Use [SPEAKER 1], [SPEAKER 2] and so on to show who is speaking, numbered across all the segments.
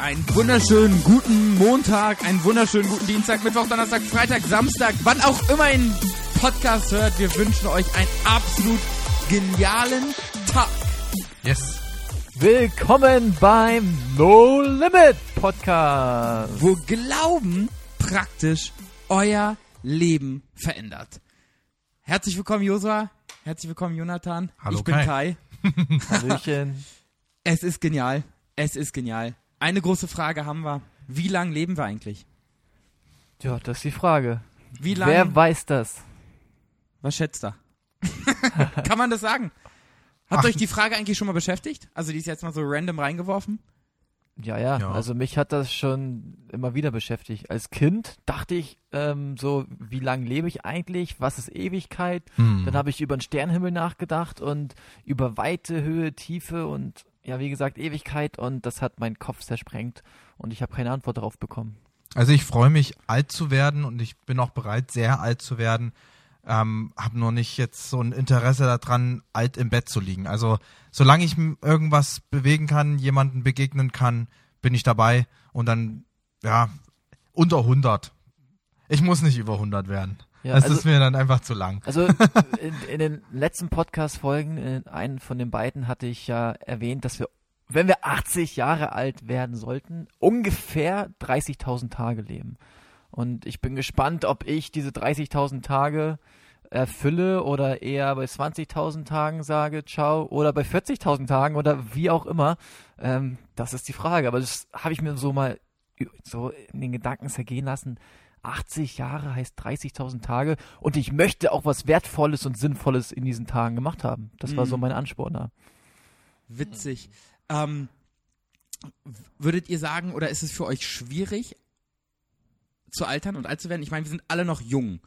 [SPEAKER 1] einen wunderschönen guten Montag, einen wunderschönen guten Dienstag, Mittwoch, Donnerstag, Freitag, Samstag, wann auch immer ihr den Podcast hört. Wir wünschen euch einen absolut genialen Tag.
[SPEAKER 2] Yes.
[SPEAKER 3] Willkommen beim No Limit Podcast.
[SPEAKER 1] Wo Glauben praktisch euer Leben verändert. Herzlich willkommen, Josua. Herzlich willkommen, Jonathan.
[SPEAKER 2] Hallo,
[SPEAKER 1] ich bin Kai.
[SPEAKER 2] Kai.
[SPEAKER 3] Hallöchen.
[SPEAKER 1] Es ist genial. Es ist genial. Eine große Frage haben wir. Wie lange leben wir eigentlich?
[SPEAKER 3] Ja, das ist die Frage.
[SPEAKER 1] Wie lange?
[SPEAKER 3] Wer weiß das?
[SPEAKER 1] Was schätzt er? Kann man das sagen? Habt
[SPEAKER 2] Ach.
[SPEAKER 1] euch die Frage eigentlich schon mal beschäftigt? Also die ist jetzt mal so random reingeworfen.
[SPEAKER 3] Ja, ja,
[SPEAKER 2] Ja.
[SPEAKER 3] also mich hat das schon immer wieder beschäftigt. Als Kind dachte ich ähm, so, wie lange lebe ich eigentlich? Was ist Ewigkeit?
[SPEAKER 2] Hm.
[SPEAKER 3] Dann habe ich über den Sternenhimmel nachgedacht und über Weite, Höhe, Tiefe und ja, wie gesagt, Ewigkeit und das hat meinen Kopf zersprengt und ich habe keine Antwort darauf bekommen.
[SPEAKER 2] Also ich freue mich, alt zu werden und ich bin auch bereit, sehr alt zu werden. Ähm, habe nur nicht jetzt so ein Interesse daran, alt im Bett zu liegen. Also solange ich irgendwas bewegen kann, jemanden begegnen kann, bin ich dabei und dann, ja, unter 100. Ich muss nicht über 100 werden.
[SPEAKER 3] Ja,
[SPEAKER 2] das
[SPEAKER 3] also-
[SPEAKER 2] ist mir dann einfach zu lang.
[SPEAKER 3] Also in, in den letzten Podcast-Folgen, in einen von den beiden hatte ich ja erwähnt, dass wir, wenn wir 80 Jahre alt werden sollten, ungefähr 30.000 Tage leben. Und ich bin gespannt, ob ich diese 30.000 Tage erfülle oder eher bei 20.000 Tagen sage, ciao, oder bei 40.000 Tagen oder wie auch immer. Ähm, das ist die Frage. Aber das habe ich mir so mal so in den Gedanken zergehen lassen. 80 Jahre heißt 30.000 Tage und ich möchte auch was Wertvolles und Sinnvolles in diesen Tagen gemacht haben. Das war
[SPEAKER 1] Mhm.
[SPEAKER 3] so mein Ansporn da.
[SPEAKER 1] Witzig. Ähm, würdet ihr sagen, oder ist es für euch schwierig zu altern und alt zu werden? Ich meine, wir sind alle noch jung.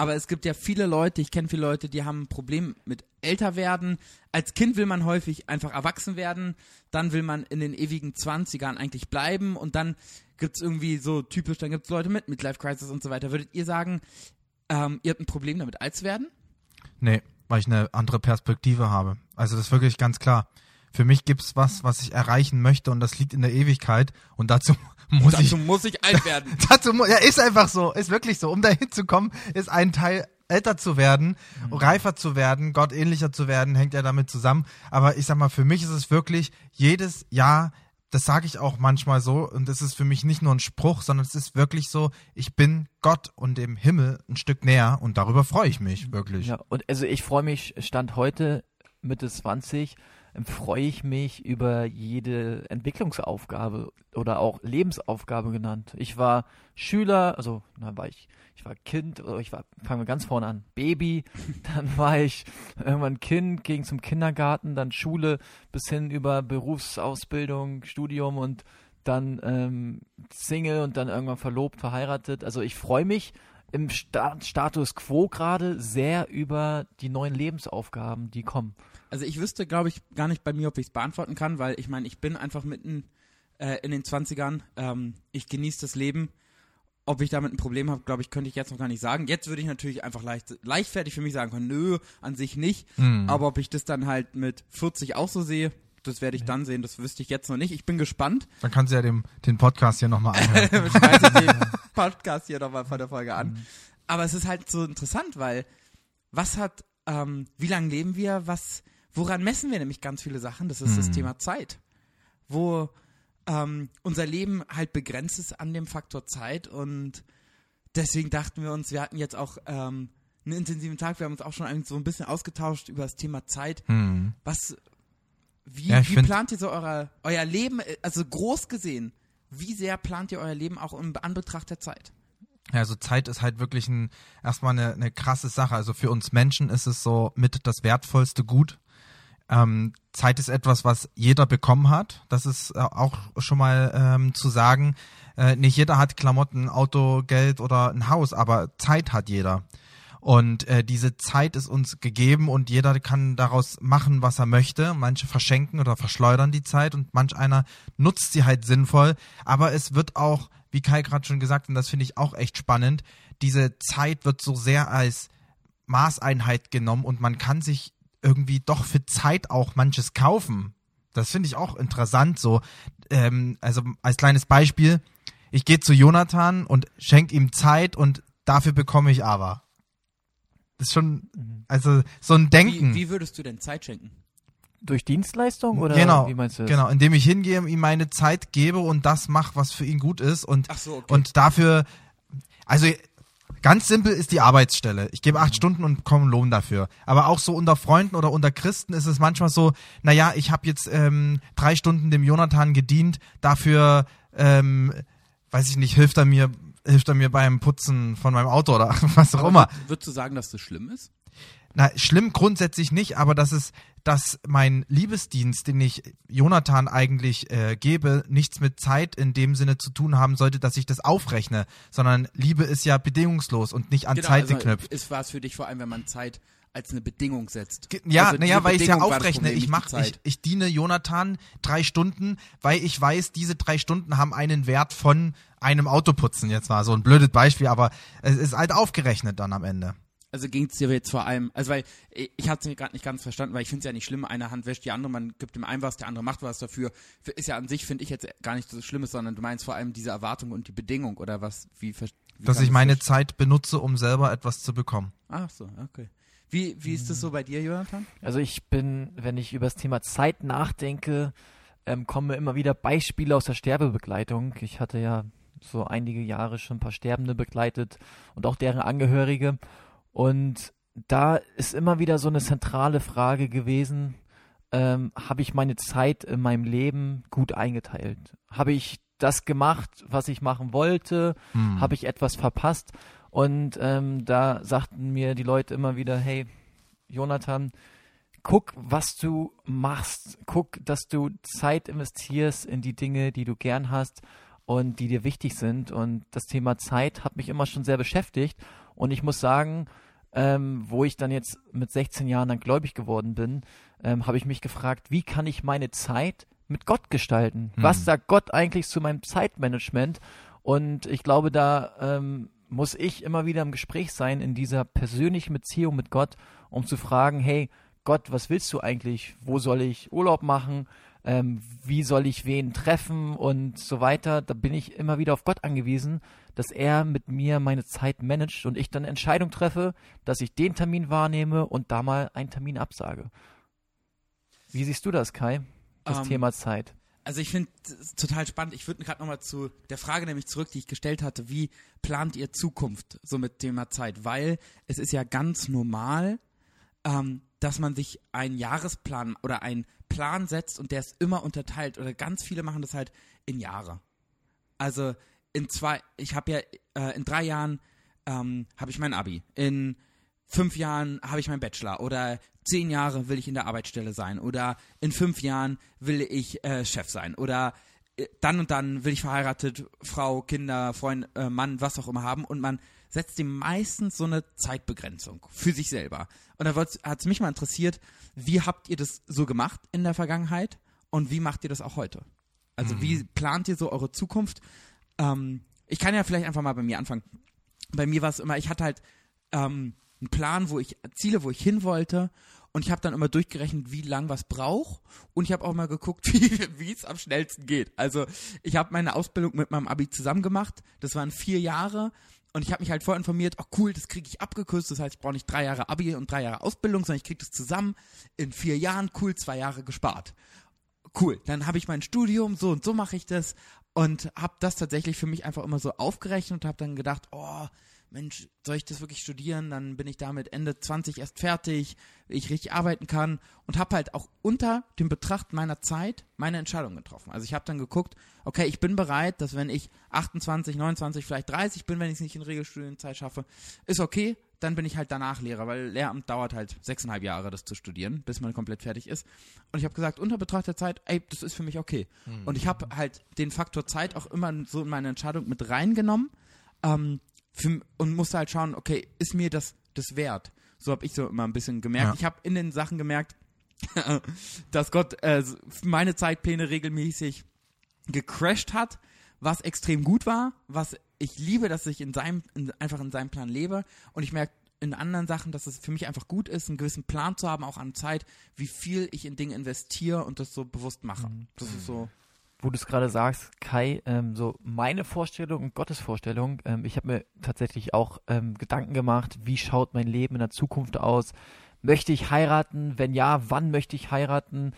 [SPEAKER 1] Aber es gibt ja viele Leute, ich kenne viele Leute, die haben ein Problem mit älter werden. Als Kind will man häufig einfach erwachsen werden, dann will man in den ewigen Zwanzigern eigentlich bleiben und dann gibt's irgendwie so typisch, dann gibt's Leute mit Midlife Crisis und so weiter. Würdet ihr sagen, ähm, ihr habt ein Problem damit, alt zu werden?
[SPEAKER 2] Nee, weil ich eine andere Perspektive habe. Also das ist wirklich ganz klar. Für mich gibt's was, was ich erreichen möchte und das liegt in der Ewigkeit und dazu muss ich
[SPEAKER 1] Dazu muss ich alt werden.
[SPEAKER 2] dazu mu- ja ist einfach so, ist wirklich so, um dahin zu kommen, ist ein Teil älter zu werden, reifer zu werden, Gott ähnlicher zu werden, hängt ja damit zusammen, aber ich sag mal, für mich ist es wirklich jedes Jahr das sage ich auch manchmal so und das ist für mich nicht nur ein Spruch, sondern es ist wirklich so, ich bin Gott und dem Himmel ein Stück näher und darüber freue ich mich wirklich.
[SPEAKER 3] Ja, und also ich freue mich, Stand heute, Mitte 20, ähm, freue ich mich über jede Entwicklungsaufgabe oder auch Lebensaufgabe genannt. Ich war Schüler, also na, war ich, ich war Kind, oder ich war, fangen wir ganz vorne an, Baby, dann war ich irgendwann Kind, ging zum Kindergarten, dann Schule bis hin über Berufsausbildung, Studium und dann ähm, Single und dann irgendwann verlobt, verheiratet. Also ich freue mich im Sta Status quo gerade sehr über die neuen Lebensaufgaben, die kommen.
[SPEAKER 1] Also ich wüsste, glaube ich, gar nicht bei mir, ob ich es beantworten kann, weil ich meine, ich bin einfach mitten äh, in den 20ern. Ähm, ich genieße das Leben. Ob ich damit ein Problem habe, glaube ich, könnte ich jetzt noch gar nicht sagen. Jetzt würde ich natürlich einfach leicht, leichtfertig für mich sagen können, nö, an sich nicht.
[SPEAKER 2] Hm.
[SPEAKER 1] Aber ob ich das dann halt mit 40 auch so sehe, das werde ich dann sehen. Das wüsste ich jetzt noch nicht. Ich bin gespannt.
[SPEAKER 2] Dann kannst du ja dem, den Podcast hier nochmal anhören.
[SPEAKER 1] Schmeiße ich den Podcast hier nochmal von der Folge an. Aber es ist halt so interessant, weil was hat, ähm, wie lange leben wir, was, woran messen wir nämlich ganz viele Sachen? Das ist das
[SPEAKER 2] Mhm.
[SPEAKER 1] Thema Zeit. Wo ähm, unser Leben halt begrenzt ist an dem Faktor Zeit und deswegen dachten wir uns, wir hatten jetzt auch ähm, einen intensiven Tag, wir haben uns auch schon eigentlich so ein bisschen ausgetauscht über das Thema Zeit.
[SPEAKER 2] Hm.
[SPEAKER 1] Was, wie,
[SPEAKER 2] Ja,
[SPEAKER 1] wie plant ihr so euer, euer Leben, also groß gesehen, wie sehr plant ihr euer Leben auch im Anbetracht der Zeit?
[SPEAKER 2] Ja, also Zeit ist halt wirklich ein, erstmal eine, eine krasse Sache. Also für uns Menschen ist es so mit das wertvollste Gut. Ähm, Zeit ist etwas, was jeder bekommen hat. Das ist äh, auch schon mal ähm, zu sagen. Äh, nicht jeder hat Klamotten, Auto, Geld oder ein Haus, aber Zeit hat jeder. Und äh, diese Zeit ist uns gegeben und jeder kann daraus machen, was er möchte. Manche verschenken oder verschleudern die Zeit und manch einer nutzt sie halt sinnvoll. Aber es wird auch, wie Kai gerade schon gesagt und das finde ich auch echt spannend, diese Zeit wird so sehr als Maßeinheit genommen und man kann sich irgendwie doch für Zeit auch manches kaufen. Das finde ich auch interessant so. Ähm, also als kleines Beispiel, ich gehe zu Jonathan und schenke ihm Zeit und dafür bekomme ich aber. Das ist schon, also so ein Denken.
[SPEAKER 1] Wie, wie würdest du denn Zeit schenken?
[SPEAKER 3] Durch Dienstleistung oder
[SPEAKER 2] genau,
[SPEAKER 3] wie meinst du das?
[SPEAKER 2] genau, indem ich hingehe, ihm meine Zeit gebe und das mache, was für ihn gut ist und
[SPEAKER 1] Ach so, okay.
[SPEAKER 2] und dafür, also ganz simpel ist die Arbeitsstelle. Ich gebe
[SPEAKER 1] Mhm.
[SPEAKER 2] acht Stunden und bekomme einen Lohn dafür. Aber auch so unter Freunden oder unter Christen ist es manchmal so, naja, ich habe jetzt ähm, drei Stunden dem Jonathan gedient, dafür, ähm, weiß ich nicht, hilft er mir, hilft er mir beim Putzen von meinem Auto oder was auch immer.
[SPEAKER 1] Würd- Würdest du sagen, dass das schlimm ist?
[SPEAKER 2] Na, schlimm grundsätzlich nicht, aber das ist, dass mein Liebesdienst, den ich Jonathan eigentlich äh, gebe, nichts mit Zeit in dem Sinne zu tun haben sollte, dass ich das aufrechne, sondern Liebe ist ja bedingungslos und nicht an Zeit
[SPEAKER 1] also
[SPEAKER 2] geknüpft.
[SPEAKER 1] Ist war es für dich vor allem, wenn man Zeit als eine Bedingung setzt.
[SPEAKER 2] Ja,
[SPEAKER 1] Also
[SPEAKER 2] naja, weil ich ja
[SPEAKER 1] war das
[SPEAKER 2] aufrechne.
[SPEAKER 1] Problem,
[SPEAKER 2] Ich
[SPEAKER 1] nicht
[SPEAKER 2] mach,
[SPEAKER 1] die
[SPEAKER 2] ich, ich diene Jonathan drei Stunden, weil ich weiß, diese drei Stunden haben einen Wert von einem Autoputzen. Jetzt war so ein blödes Beispiel, aber es ist halt aufgerechnet dann am Ende.
[SPEAKER 1] Also ging es dir jetzt vor allem, also weil ich, ich hatte es gerade nicht ganz verstanden, weil ich finde es ja nicht schlimm, eine Hand wäscht die andere, man gibt dem einen was, der andere macht was dafür. Ist ja an sich, finde ich jetzt gar nicht so Schlimmes, sondern du meinst vor allem diese Erwartung und die Bedingung oder was, wie, wie
[SPEAKER 2] Dass ich meine Zeit benutze, um selber etwas zu bekommen.
[SPEAKER 1] Ach so, okay. Wie, wie ist das so bei dir, Jonathan?
[SPEAKER 3] Also ich bin, wenn ich über das Thema Zeit nachdenke, ähm, kommen mir immer wieder Beispiele aus der Sterbebegleitung. Ich hatte ja so einige Jahre schon ein paar Sterbende begleitet und auch deren Angehörige. Und da ist immer wieder so eine zentrale Frage gewesen, ähm, habe ich meine Zeit in meinem Leben gut eingeteilt? Habe ich das gemacht, was ich machen wollte?
[SPEAKER 2] Hm.
[SPEAKER 3] habe ich etwas verpasst? Und ähm, da sagten mir die Leute immer wieder, hey, Jonathan, guck, was du machst. Guck, dass du Zeit investierst in die Dinge, die du gern hast und die dir wichtig sind. Und das Thema Zeit hat mich immer schon sehr beschäftigt. Und ich muss sagen, ähm, wo ich dann jetzt mit 16 Jahren dann gläubig geworden bin, ähm, habe ich mich gefragt, wie kann ich meine Zeit mit Gott gestalten?
[SPEAKER 2] Hm.
[SPEAKER 3] Was sagt Gott eigentlich zu meinem Zeitmanagement? Und ich glaube, da ähm, muss ich immer wieder im Gespräch sein in dieser persönlichen Beziehung mit Gott, um zu fragen, hey Gott, was willst du eigentlich? Wo soll ich Urlaub machen? Ähm, wie soll ich wen treffen und so weiter? Da bin ich immer wieder auf Gott angewiesen, dass er mit mir meine Zeit managt und ich dann Entscheidung treffe, dass ich den Termin wahrnehme und da mal einen Termin absage. Wie siehst du das, Kai? Das
[SPEAKER 1] Ähm,
[SPEAKER 3] Thema Zeit.
[SPEAKER 1] Also ich finde es total spannend. Ich würde gerade nochmal zu der Frage nämlich zurück, die ich gestellt hatte. Wie plant ihr Zukunft so mit Thema Zeit? Weil es ist ja ganz normal, ähm, dass man sich einen Jahresplan oder einen Plan setzt und der ist immer unterteilt. Oder ganz viele machen das halt in Jahre. Also in zwei, ich habe ja äh, in drei Jahren ähm, habe ich mein Abi. In fünf Jahren habe ich meinen Bachelor oder zehn Jahre will ich in der Arbeitsstelle sein oder in fünf Jahren will ich äh, Chef sein oder äh, dann und dann will ich verheiratet, Frau, Kinder, Freund, äh, Mann, was auch immer haben und man setzt dem meistens so eine Zeitbegrenzung für sich selber. Und da hat es mich mal interessiert, wie habt ihr das so gemacht in der Vergangenheit und wie macht ihr das auch heute? Also wie plant ihr so eure Zukunft? Ähm, ich kann ja vielleicht einfach mal bei mir anfangen. Bei mir war es immer, ich hatte halt ähm, einen Plan, wo ich Ziele, wo ich hin wollte. Und ich habe dann immer durchgerechnet, wie lang was braucht. Und ich habe auch mal geguckt, wie es am schnellsten geht. Also ich habe meine Ausbildung mit meinem Abi zusammen gemacht. Das waren vier Jahre. Und ich habe mich halt vorinformiert, oh cool, das kriege ich abgekürzt. Das heißt, ich brauche nicht drei Jahre Abi und drei Jahre Ausbildung, sondern ich kriege das zusammen in vier Jahren, cool, zwei Jahre gespart. Cool, dann habe ich mein Studium, so und so mache ich das. Und habe das tatsächlich für mich einfach immer so aufgerechnet und habe dann gedacht, oh, Mensch, soll ich das wirklich studieren? Dann bin ich damit Ende 20 erst fertig, ich richtig arbeiten kann und habe halt auch unter dem Betracht meiner Zeit meine Entscheidung getroffen. Also ich habe dann geguckt, okay, ich bin bereit, dass wenn ich 28, 29, vielleicht 30 bin, wenn ich es nicht in Regelstudienzeit schaffe, ist okay, dann bin ich halt danach Lehrer, weil Lehramt dauert halt sechseinhalb Jahre, das zu studieren, bis man komplett fertig ist. Und ich habe gesagt, unter Betracht der Zeit, ey, das ist für mich okay. Und ich habe halt den Faktor Zeit auch immer so in meine Entscheidung mit reingenommen ähm, für, und musste halt schauen, okay, ist mir das das wert? So habe ich so immer ein bisschen gemerkt.
[SPEAKER 2] Ja.
[SPEAKER 1] Ich habe in den Sachen gemerkt, dass Gott äh, meine Zeitpläne regelmäßig gecrashed hat, was extrem gut war, was ich liebe, dass ich in seinem, in, einfach in seinem Plan lebe. Und ich merke in anderen Sachen, dass es für mich einfach gut ist, einen gewissen Plan zu haben, auch an Zeit, wie viel ich in Dinge investiere und das so bewusst mache.
[SPEAKER 3] Mhm.
[SPEAKER 1] Das ist so.
[SPEAKER 3] Wo du es gerade sagst, Kai, ähm, so meine Vorstellung und Gottes Vorstellung, ähm, ich habe mir tatsächlich auch ähm, Gedanken gemacht, wie schaut mein Leben in der Zukunft aus? Möchte ich heiraten? Wenn ja, wann möchte ich heiraten?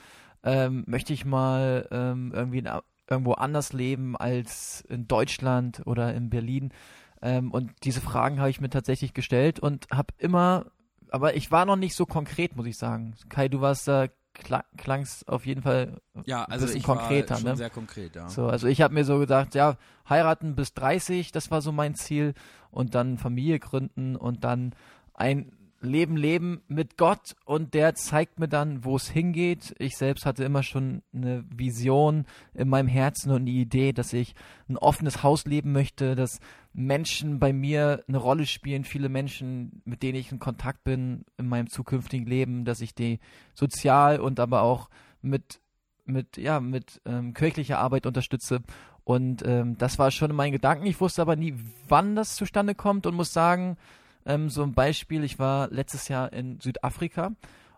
[SPEAKER 3] Ähm, möchte ich mal ähm, irgendwie in, irgendwo anders leben als in Deutschland oder in Berlin? Ähm, und diese Fragen habe ich mir tatsächlich gestellt und habe immer, aber ich war noch nicht so konkret, muss ich sagen. Kai, du warst da kla klangst auf jeden Fall
[SPEAKER 1] Ja,
[SPEAKER 3] ein
[SPEAKER 1] also
[SPEAKER 3] bisschen
[SPEAKER 1] ich
[SPEAKER 3] konkreter,
[SPEAKER 1] war schon
[SPEAKER 3] ne?
[SPEAKER 1] sehr konkret, ja.
[SPEAKER 3] So, also ich habe mir so gedacht, ja, heiraten bis 30, das war so mein Ziel und dann Familie gründen und dann ein Leben leben mit Gott und der zeigt mir dann, wo es hingeht. Ich selbst hatte immer schon eine Vision in meinem Herzen und die Idee, dass ich ein offenes Haus leben möchte, dass Menschen bei mir eine Rolle spielen, viele Menschen, mit denen ich in Kontakt bin in meinem zukünftigen Leben, dass ich die sozial und aber auch mit mit ja mit ähm, kirchlicher Arbeit unterstütze und ähm, das war schon in meinen Gedanken. Ich wusste aber nie, wann das zustande kommt und muss sagen, ähm, so ein Beispiel, ich war letztes Jahr in Südafrika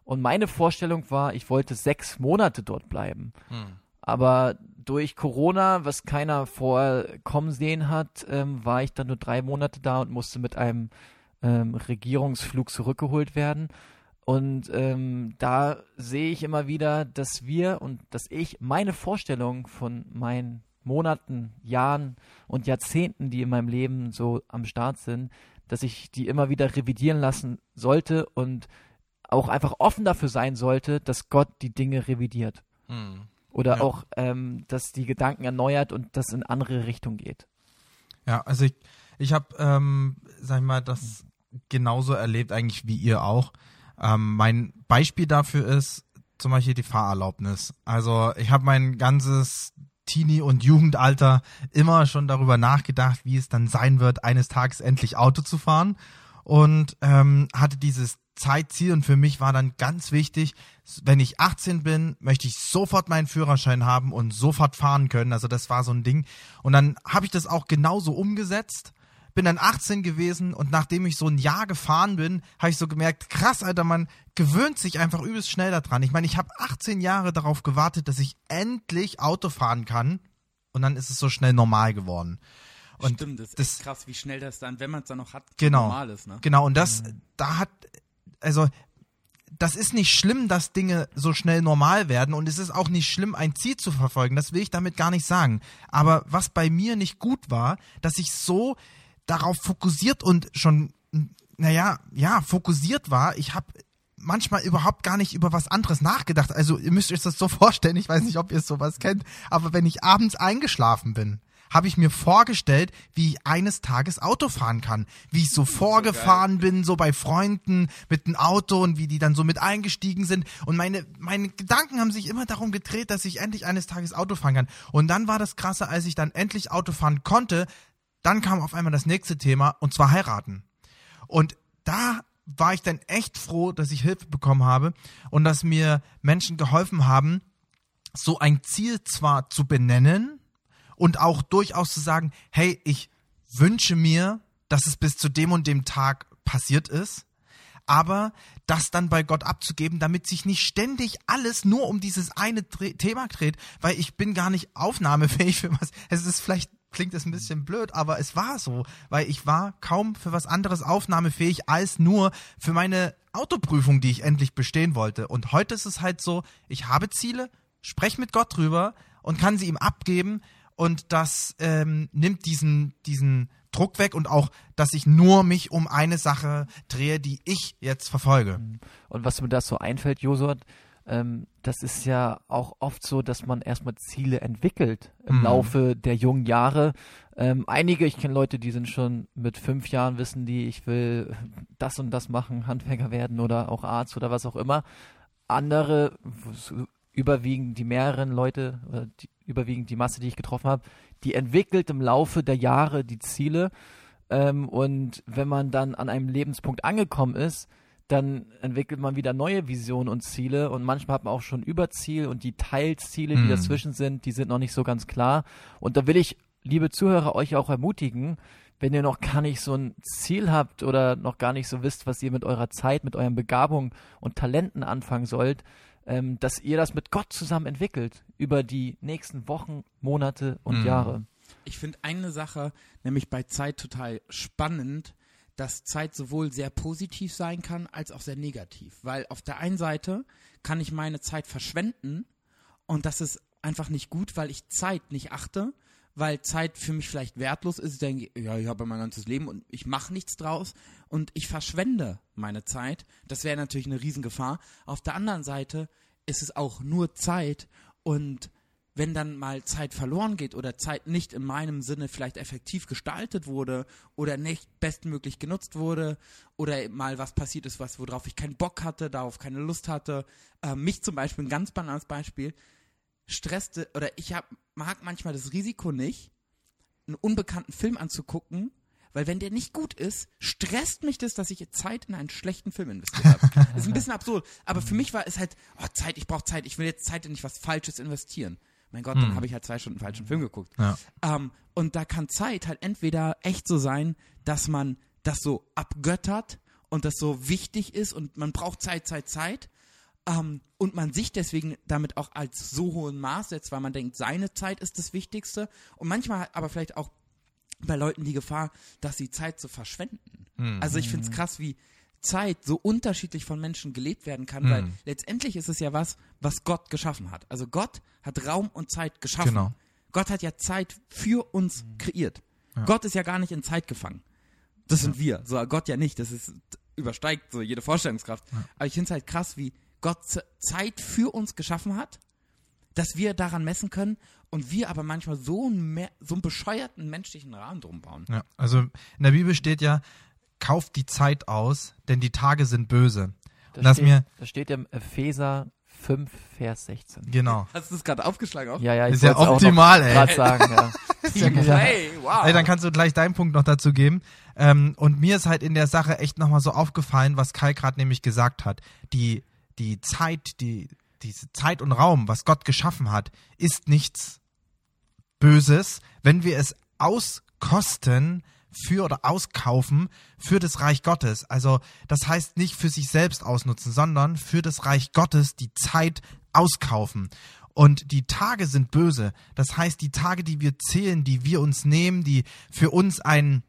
[SPEAKER 3] und meine Vorstellung war, ich wollte sechs Monate dort bleiben.
[SPEAKER 2] Hm.
[SPEAKER 3] Aber durch Corona, was keiner vorher kommen sehen hat, ähm, war ich dann nur drei Monate da und musste mit einem ähm, Regierungsflug zurückgeholt werden. Und ähm, da sehe ich immer wieder, dass wir und dass ich meine Vorstellung von meinen Monaten, Jahren und Jahrzehnten, die in meinem Leben so am Start sind, dass ich die immer wieder revidieren lassen sollte und auch einfach offen dafür sein sollte, dass Gott die Dinge revidiert.
[SPEAKER 2] Hm.
[SPEAKER 3] Oder
[SPEAKER 2] Ja.
[SPEAKER 3] auch, ähm, dass die Gedanken erneuert und das in andere Richtung geht.
[SPEAKER 2] Ja, also ich, ich habe, ähm, sag ich mal, das genauso erlebt eigentlich wie ihr auch. Ähm, mein Beispiel dafür ist zum Beispiel die Fahrerlaubnis. Also ich habe mein ganzes Teenie- und Jugendalter immer schon darüber nachgedacht, wie es dann sein wird, eines Tages endlich Auto zu fahren und ähm, hatte dieses Zeitziel und für mich war dann ganz wichtig, wenn ich 18 bin, möchte ich sofort meinen Führerschein haben und sofort fahren können. Also das war so ein Ding. Und dann habe ich das auch genauso umgesetzt. Bin dann 18 gewesen und nachdem ich so ein Jahr gefahren bin, habe ich so gemerkt, krass, Alter, man gewöhnt sich einfach übelst schnell daran. Ich meine, ich habe 18 Jahre darauf gewartet, dass ich endlich Auto fahren kann und dann ist es so schnell normal geworden. Und
[SPEAKER 1] Stimmt, das ist
[SPEAKER 2] das-
[SPEAKER 1] echt krass, wie schnell das dann, wenn man es dann noch hat,
[SPEAKER 2] Genau.
[SPEAKER 1] normal ist, ne?
[SPEAKER 2] Genau, und das, da hat, also, das ist nicht schlimm, dass Dinge so schnell normal werden und es ist auch nicht schlimm, ein Ziel zu verfolgen. Das will ich damit gar nicht sagen. Aber was bei mir nicht gut war, dass ich so darauf fokussiert und schon, naja, ja, fokussiert war. Ich habe manchmal überhaupt gar nicht über was anderes nachgedacht. Also ihr müsst euch das so vorstellen, ich weiß nicht, ob ihr sowas kennt, aber wenn ich abends eingeschlafen bin, habe ich mir vorgestellt, wie ich eines Tages Auto fahren kann. Wie ich so vorgefahren bin, so bei Freunden mit dem Auto und wie die dann so mit eingestiegen sind. Und meine, meine Gedanken haben sich immer darum gedreht, dass ich endlich eines Tages Auto fahren kann. Und dann war das Krasse, als ich dann endlich Auto fahren konnte, dann kam auf einmal das nächste Thema und zwar heiraten. Und da war ich dann echt froh, dass ich Hilfe bekommen habe und dass mir Menschen geholfen haben, so ein Ziel zwar zu benennen und auch durchaus zu sagen, hey, ich wünsche mir, dass es bis zu dem und dem Tag passiert ist, aber das dann bei Gott abzugeben, damit sich nicht ständig alles nur um dieses eine Thema dreht, weil ich bin gar nicht aufnahmefähig für was. Es ist vielleicht klingt es ein bisschen blöd, aber es war so, weil ich war kaum für was anderes aufnahmefähig als nur für meine Autoprüfung, die ich endlich bestehen wollte. Und heute ist es halt so, ich habe Ziele, spreche mit Gott drüber und kann sie ihm abgeben und das ähm, nimmt diesen diesen Druck weg und auch, dass ich nur mich um eine Sache drehe, die ich jetzt verfolge.
[SPEAKER 3] Und was mir da so einfällt, Josua, ähm, das ist ja auch oft so, dass man erstmal Ziele entwickelt im
[SPEAKER 2] Mhm.
[SPEAKER 3] Laufe der jungen Jahre. Ähm, einige, ich kenne Leute, die sind schon mit fünf Jahren, wissen die, ich will das und das machen, Handwerker werden oder auch Arzt oder was auch immer. Andere, überwiegend die mehreren Leute, oder die, überwiegend die Masse, die ich getroffen habe, die entwickelt im Laufe der Jahre die Ziele. Ähm, und wenn man dann an einem Lebenspunkt angekommen ist, dann entwickelt man wieder neue Visionen und Ziele und manchmal hat man auch schon Überziel und die Teilziele, die
[SPEAKER 2] Mhm.
[SPEAKER 3] dazwischen sind, die sind noch nicht so ganz klar. Und da will ich, liebe Zuhörer, euch auch ermutigen, wenn ihr noch gar nicht so ein Ziel habt oder noch gar nicht so wisst, was ihr mit eurer Zeit, mit euren Begabungen und Talenten anfangen sollt, ähm, dass ihr das mit Gott zusammen entwickelt über die nächsten Wochen, Monate und
[SPEAKER 2] Mhm.
[SPEAKER 3] Jahre.
[SPEAKER 1] Ich finde eine Sache, nämlich bei Zeit total spannend, dass Zeit sowohl sehr positiv sein kann, als auch sehr negativ. Weil auf der einen Seite kann ich meine Zeit verschwenden und das ist einfach nicht gut, weil ich Zeit nicht achte, weil Zeit für mich vielleicht wertlos ist. Ich denke, ja, ich habe mein ganzes Leben und ich mache nichts draus und ich verschwende meine Zeit. Das wäre natürlich eine Riesengefahr. Auf der anderen Seite ist es auch nur Zeit und wenn dann mal Zeit verloren geht oder Zeit nicht in meinem Sinne vielleicht effektiv gestaltet wurde oder nicht bestmöglich genutzt wurde oder mal was passiert ist, was worauf ich keinen Bock hatte, darauf keine Lust hatte, äh, mich zum Beispiel ein ganz banales Beispiel stresste oder ich hab, mag manchmal das Risiko nicht, einen unbekannten Film anzugucken, weil wenn der nicht gut ist, stresst mich das, dass ich Zeit in einen schlechten Film investiert habe. Das ist ein bisschen absurd, aber für mich war es halt, oh Zeit, ich brauche Zeit, ich will jetzt Zeit in nicht was Falsches investieren. Mein Gott, dann habe ich halt zwei Stunden falschen Film geguckt.
[SPEAKER 2] Ja.
[SPEAKER 1] Ähm, und da kann Zeit halt entweder echt so sein, dass man das so abgöttert und das so wichtig ist und man braucht Zeit, Zeit, Zeit. Ähm, und man sich deswegen damit auch als so hohen Maß setzt, weil man denkt, seine Zeit ist das Wichtigste. Und manchmal hat aber vielleicht auch bei Leuten die Gefahr, dass sie Zeit so verschwenden. Also ich finde es krass, wie Zeit so unterschiedlich von Menschen gelebt werden kann, weil letztendlich ist es ja was, was Gott geschaffen hat. Also Gott hat Raum und Zeit geschaffen.
[SPEAKER 2] Genau.
[SPEAKER 1] Gott hat ja Zeit für uns kreiert. Gott ist ja gar nicht in Zeit gefangen. Das sind wir. So Gott ja nicht. Das ist übersteigt so jede Vorstellungskraft. Aber ich finde es halt krass, wie Gott Zeit für uns geschaffen hat, dass wir daran messen können und wir aber manchmal so einen, so einen bescheuerten menschlichen Rahmen drum bauen.
[SPEAKER 2] Ja, also in der Bibel steht ja, kauft die Zeit aus, denn die Tage sind böse.
[SPEAKER 3] Da
[SPEAKER 2] Und das
[SPEAKER 3] steht,
[SPEAKER 2] mir,
[SPEAKER 3] da steht im Epheser 5, Vers 16.
[SPEAKER 2] genau.
[SPEAKER 1] Hast du das gerade aufgeschlagen auch?
[SPEAKER 3] Ja, ja, ich
[SPEAKER 2] Ist ja
[SPEAKER 3] auch
[SPEAKER 2] optimal,
[SPEAKER 3] noch
[SPEAKER 2] ey.
[SPEAKER 3] grad sagen, ja.
[SPEAKER 2] ja
[SPEAKER 1] Hey, wow.
[SPEAKER 2] Ey, dann kannst du gleich deinen Punkt noch dazu geben. Ähm, und mir ist halt in der Sache echt nochmal so aufgefallen, was Kai gerade nämlich gesagt hat. Die, die Zeit, die, diese Zeit und Raum, was Gott geschaffen hat, ist nichts Böses, wenn wir es auskosten für oder auskaufen für das Reich Gottes. Also das heißt nicht für sich selbst ausnutzen, sondern für das Reich Gottes die Zeit auskaufen. Und die Tage sind böse. Das heißt, die Tage, die wir zählen, die wir uns nehmen, die für uns ein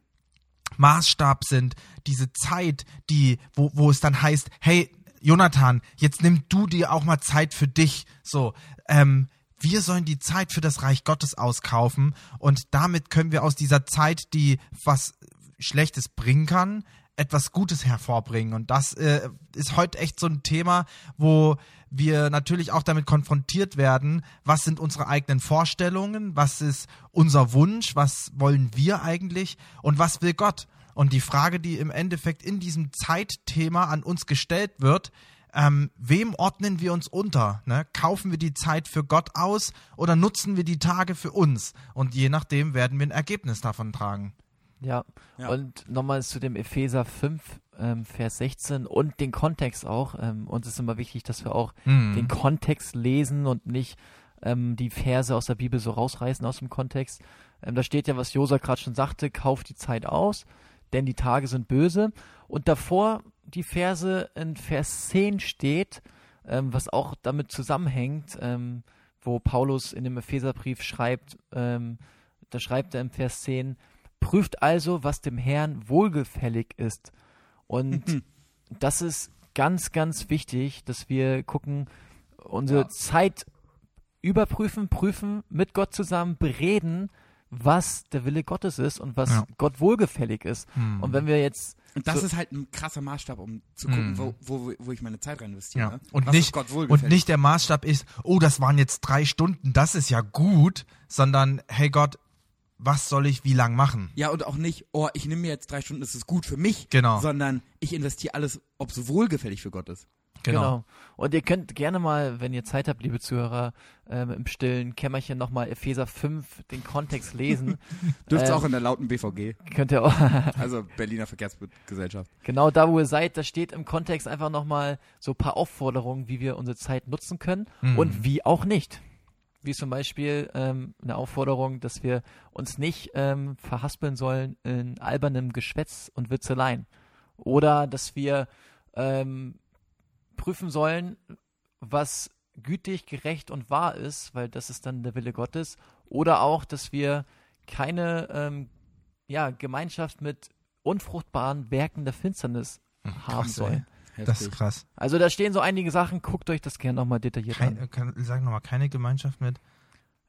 [SPEAKER 2] Maßstab sind, diese Zeit, die, wo, wo es dann heißt, hey, Jonathan, jetzt nimm du dir auch mal Zeit für dich. So, ähm, wir sollen die Zeit für das Reich Gottes auskaufen und damit können wir aus dieser Zeit, die was Schlechtes bringen kann, etwas Gutes hervorbringen. Und das äh, ist heute echt so ein Thema, wo wir natürlich auch damit konfrontiert werden, was sind unsere eigenen Vorstellungen, was ist unser Wunsch, was wollen wir eigentlich und was will Gott. Und die Frage, die im Endeffekt in diesem Zeitthema an uns gestellt wird, ähm, wem ordnen wir uns unter? Ne? Kaufen wir die Zeit für Gott aus oder nutzen wir die Tage für uns? Und je nachdem werden wir ein Ergebnis davon tragen.
[SPEAKER 3] Ja.
[SPEAKER 1] Ja.
[SPEAKER 3] und nochmal zu dem Epheser 5, ähm, Vers 16 und den Kontext auch. Ähm, uns ist immer wichtig, dass wir auch
[SPEAKER 2] Mhm.
[SPEAKER 3] den Kontext lesen und nicht ähm, die Verse aus der Bibel so rausreißen aus dem Kontext. Ähm, da steht ja, was Josa gerade schon sagte, kauft die Zeit aus, denn die Tage sind böse. Und davor die Verse in Vers 10 steht, ähm, was auch damit zusammenhängt, ähm, wo Paulus in dem Epheserbrief schreibt, ähm, da schreibt er im Vers 10, prüft also, was dem Herrn wohlgefällig ist. Und das ist ganz, ganz wichtig, dass wir gucken, unsere
[SPEAKER 1] Ja.
[SPEAKER 3] Zeit überprüfen, prüfen, mit Gott zusammen bereden, was der Wille Gottes ist und was
[SPEAKER 2] Ja.
[SPEAKER 3] Gott wohlgefällig ist.
[SPEAKER 2] Hm.
[SPEAKER 3] Und wenn wir jetzt
[SPEAKER 1] Und das
[SPEAKER 3] So-
[SPEAKER 1] ist halt ein krasser Maßstab, um zu gucken,
[SPEAKER 2] Mhm.
[SPEAKER 1] wo, wo, wo ich meine Zeit rein investiere.
[SPEAKER 2] Ja.
[SPEAKER 1] ne?
[SPEAKER 2] Und
[SPEAKER 1] Was
[SPEAKER 2] nicht,
[SPEAKER 1] ist Gott
[SPEAKER 2] und nicht der Maßstab ist, oh, das waren jetzt drei Stunden, das ist ja gut, sondern, hey Gott, was soll ich wie lang machen?
[SPEAKER 1] Ja, und auch nicht, oh, ich nehme mir jetzt drei Stunden, das ist gut für mich.
[SPEAKER 2] Genau.
[SPEAKER 1] Sondern ich investiere alles, ob es wohlgefällig für Gott ist.
[SPEAKER 3] Genau. Und ihr könnt gerne mal, wenn ihr Zeit habt, liebe Zuhörer, ähm, im stillen Kämmerchen nochmal Epheser 5 den Kontext lesen.
[SPEAKER 1] Dürft ihr
[SPEAKER 3] Ähm,
[SPEAKER 1] auch in der lauten BVG,
[SPEAKER 3] Könnt ihr auch,
[SPEAKER 1] also Berliner Verkehrsgesellschaft.
[SPEAKER 3] genau da, wo ihr seid, da steht im Kontext einfach nochmal so ein paar Aufforderungen, wie wir unsere Zeit nutzen können
[SPEAKER 2] Mhm.
[SPEAKER 3] und wie auch nicht. Wie zum Beispiel ähm, eine Aufforderung, dass wir uns nicht ähm, verhaspeln sollen in albernem Geschwätz und Witzeleien. Oder dass wir ähm, prüfen sollen, was gütig, gerecht und wahr ist, weil das ist dann der Wille Gottes. Oder auch, dass wir keine ähm, ja, Gemeinschaft mit unfruchtbaren Werken der Finsternis haben
[SPEAKER 2] Krass, ey.
[SPEAKER 3] Sollen.
[SPEAKER 2] Das ist krass.
[SPEAKER 3] Also da stehen so einige Sachen, guckt euch das gerne nochmal detailliert an.
[SPEAKER 2] Kein, kann, sag nochmal, keine Gemeinschaft mit.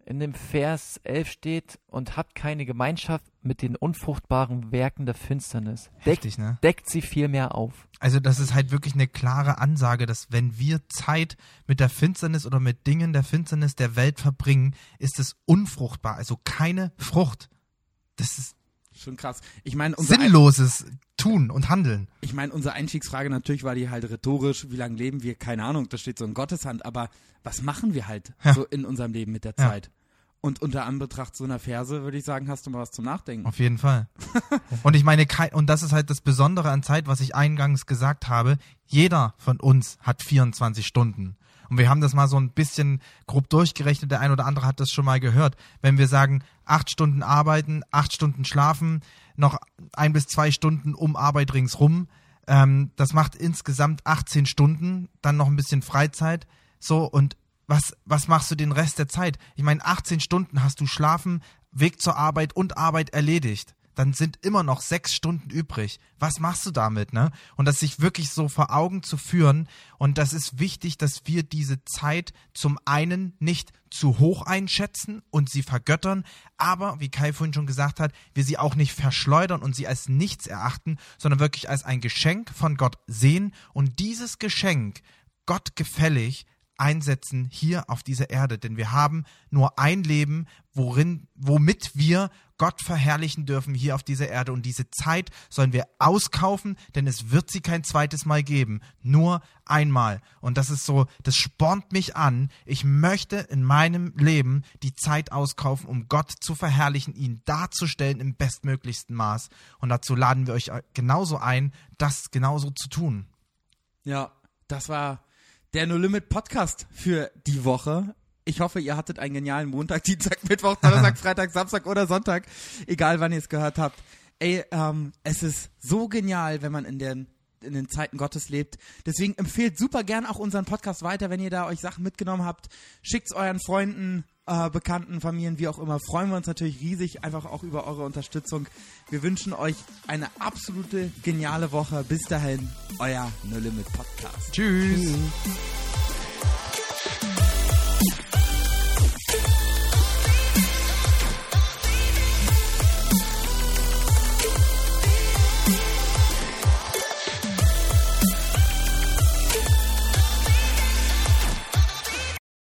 [SPEAKER 3] In dem Vers 11 steht, und habt keine Gemeinschaft mit den unfruchtbaren Werken der Finsternis. Deckt,
[SPEAKER 2] Heftig, ne?
[SPEAKER 3] deckt sie vielmehr auf.
[SPEAKER 2] Also das ist halt wirklich eine klare Ansage, dass wenn wir Zeit mit der Finsternis oder mit Dingen der Finsternis der Welt verbringen, ist es unfruchtbar, also keine Frucht. Das ist
[SPEAKER 1] Schon krass. Ich meine,
[SPEAKER 2] sinnloses Tun und Handeln.
[SPEAKER 1] ich meine, unsere Einstiegsfrage natürlich war die halt rhetorisch, wie lange leben wir? Keine Ahnung, das steht so in Gottes Hand, aber was machen wir halt
[SPEAKER 2] Ja.
[SPEAKER 1] so in unserem Leben mit der
[SPEAKER 2] Ja.
[SPEAKER 1] Zeit? Und unter Anbetracht so einer Verse würde ich sagen, hast du mal was zum Nachdenken.
[SPEAKER 2] Auf jeden Fall. und ich meine, und das ist halt das Besondere an Zeit, was ich eingangs gesagt habe. Jeder von uns hat 24 Stunden. Und wir haben das mal so ein bisschen grob durchgerechnet. Der ein oder andere hat das schon mal gehört. Wenn wir sagen, acht Stunden arbeiten, acht Stunden schlafen, noch ein bis zwei Stunden um Arbeit ringsrum, ähm, das macht insgesamt 18 Stunden, dann noch ein bisschen Freizeit. So, und was, was machst du den Rest der Zeit? Ich meine, 18 Stunden hast du Schlafen, Weg zur Arbeit und Arbeit erledigt. Dann sind immer noch sechs Stunden übrig. Was machst du damit, ne? Und das sich wirklich so vor Augen zu führen. Und das ist wichtig, dass wir diese Zeit zum einen nicht zu hoch einschätzen und sie vergöttern, aber, wie Kai vorhin schon gesagt hat, wir sie auch nicht verschleudern und sie als nichts erachten, sondern wirklich als ein Geschenk von Gott sehen und dieses Geschenk Gott gefällig einsetzen hier auf dieser Erde, denn wir haben nur ein Leben, worin, womit wir Gott verherrlichen dürfen hier auf dieser Erde und diese Zeit sollen wir auskaufen, denn es wird sie kein zweites Mal geben, nur einmal. Und das ist so, das spornt mich an. Ich möchte in meinem Leben die Zeit auskaufen, um Gott zu verherrlichen, ihn darzustellen im bestmöglichsten Maß. Und dazu laden wir euch genauso ein, das genauso zu tun.
[SPEAKER 1] Ja, das war der No Limit Podcast für die Woche. Ich hoffe, ihr hattet einen genialen Montag, Dienstag, Mittwoch, Donnerstag, Freitag, Samstag oder Sonntag. Egal, wann ihr es gehört habt. Ey, ähm, es ist so genial, wenn man in den, in den Zeiten Gottes lebt. Deswegen empfehlt super gern auch unseren Podcast weiter, wenn ihr da euch Sachen mitgenommen habt. Schickt's euren Freunden, äh, Bekannten, Familien, wie auch immer. Freuen wir uns natürlich riesig einfach auch über eure Unterstützung. Wir wünschen euch eine absolute geniale Woche. Bis dahin, euer No Limit Podcast.
[SPEAKER 2] Tschüss.
[SPEAKER 3] Tschüss.